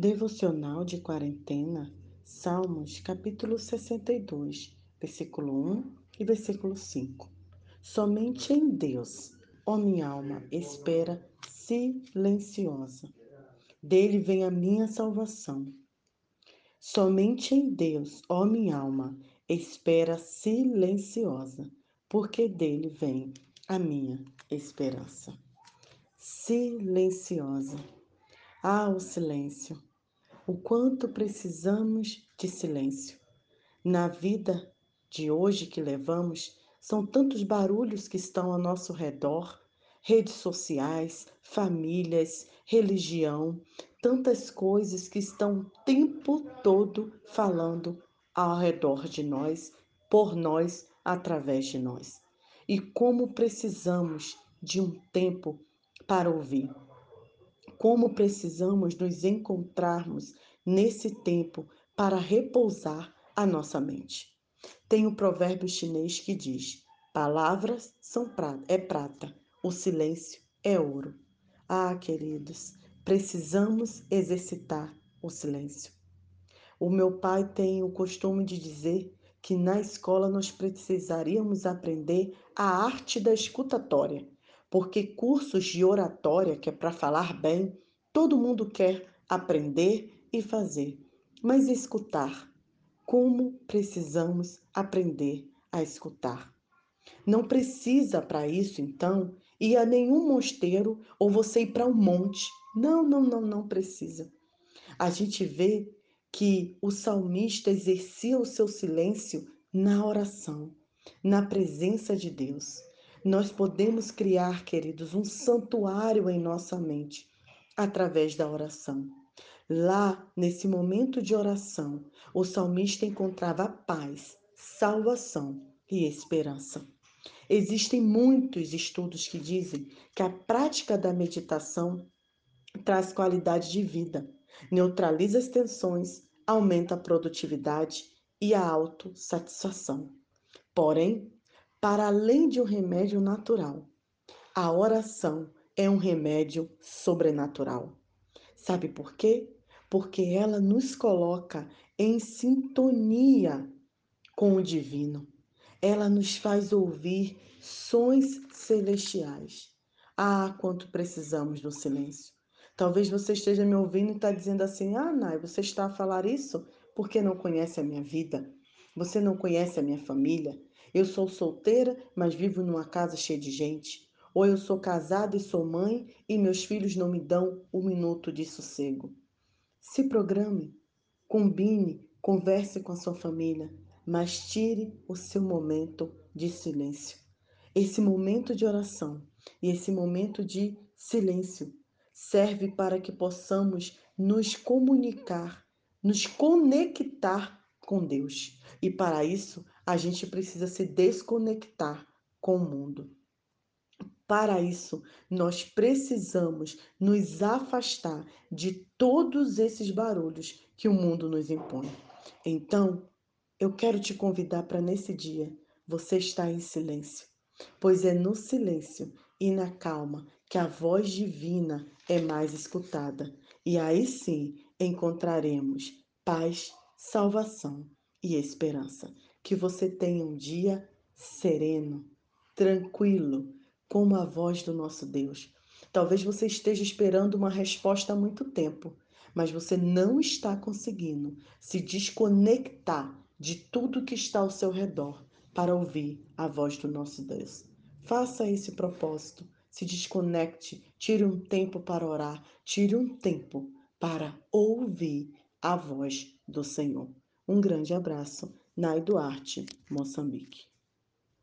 Devocional de quarentena, Salmos, capítulo 62, versículo 1 e versículo 5. Somente em Deus, ó minha alma, espera silenciosa. Dele vem a minha salvação. Somente em Deus, ó minha alma, espera silenciosa, porque dele vem a minha esperança. Silenciosa ah, o silêncio! O quanto precisamos de silêncio. Na vida de hoje que levamos, são tantos barulhos que estão ao nosso redor redes sociais, famílias, religião, tantas coisas que estão o tempo todo falando ao redor de nós, por nós, através de nós. E como precisamos de um tempo para ouvir como precisamos nos encontrarmos nesse tempo para repousar a nossa mente. Tem um provérbio chinês que diz: palavras são prata, é prata, o silêncio é ouro. Ah, queridos, precisamos exercitar o silêncio. O meu pai tem o costume de dizer que na escola nós precisaríamos aprender a arte da escutatória porque cursos de oratória, que é para falar bem, todo mundo quer aprender e fazer. Mas escutar, como precisamos aprender a escutar? Não precisa para isso, então, ir a nenhum mosteiro ou você ir para um monte. Não, não, não, não precisa. A gente vê que o salmista exercia o seu silêncio na oração, na presença de Deus. Nós podemos criar, queridos, um santuário em nossa mente através da oração. Lá, nesse momento de oração, o salmista encontrava paz, salvação e esperança. Existem muitos estudos que dizem que a prática da meditação traz qualidade de vida, neutraliza as tensões, aumenta a produtividade e a autossatisfação. Porém, para além de um remédio natural. A oração é um remédio sobrenatural. Sabe por quê? Porque ela nos coloca em sintonia com o divino. Ela nos faz ouvir sons celestiais. Ah, quanto precisamos do silêncio. Talvez você esteja me ouvindo e está dizendo assim: Ah, Nai, você está a falar isso porque não conhece a minha vida, você não conhece a minha família, eu sou solteira, mas vivo numa casa cheia de gente. Ou eu sou casada e sou mãe e meus filhos não me dão um minuto de sossego. Se programe, combine, converse com a sua família, mas tire o seu momento de silêncio. Esse momento de oração e esse momento de silêncio serve para que possamos nos comunicar, nos conectar com Deus. E para isso, a gente precisa se desconectar com o mundo. Para isso, nós precisamos nos afastar de todos esses barulhos que o mundo nos impõe. Então, eu quero te convidar para nesse dia você estar em silêncio, pois é no silêncio e na calma que a voz divina é mais escutada. E aí sim encontraremos paz, salvação e esperança. Que você tenha um dia sereno, tranquilo, como a voz do nosso Deus. Talvez você esteja esperando uma resposta há muito tempo, mas você não está conseguindo se desconectar de tudo que está ao seu redor para ouvir a voz do nosso Deus. Faça esse propósito, se desconecte, tire um tempo para orar, tire um tempo para ouvir a voz do Senhor. Um grande abraço Nai Duarte, Moçambique.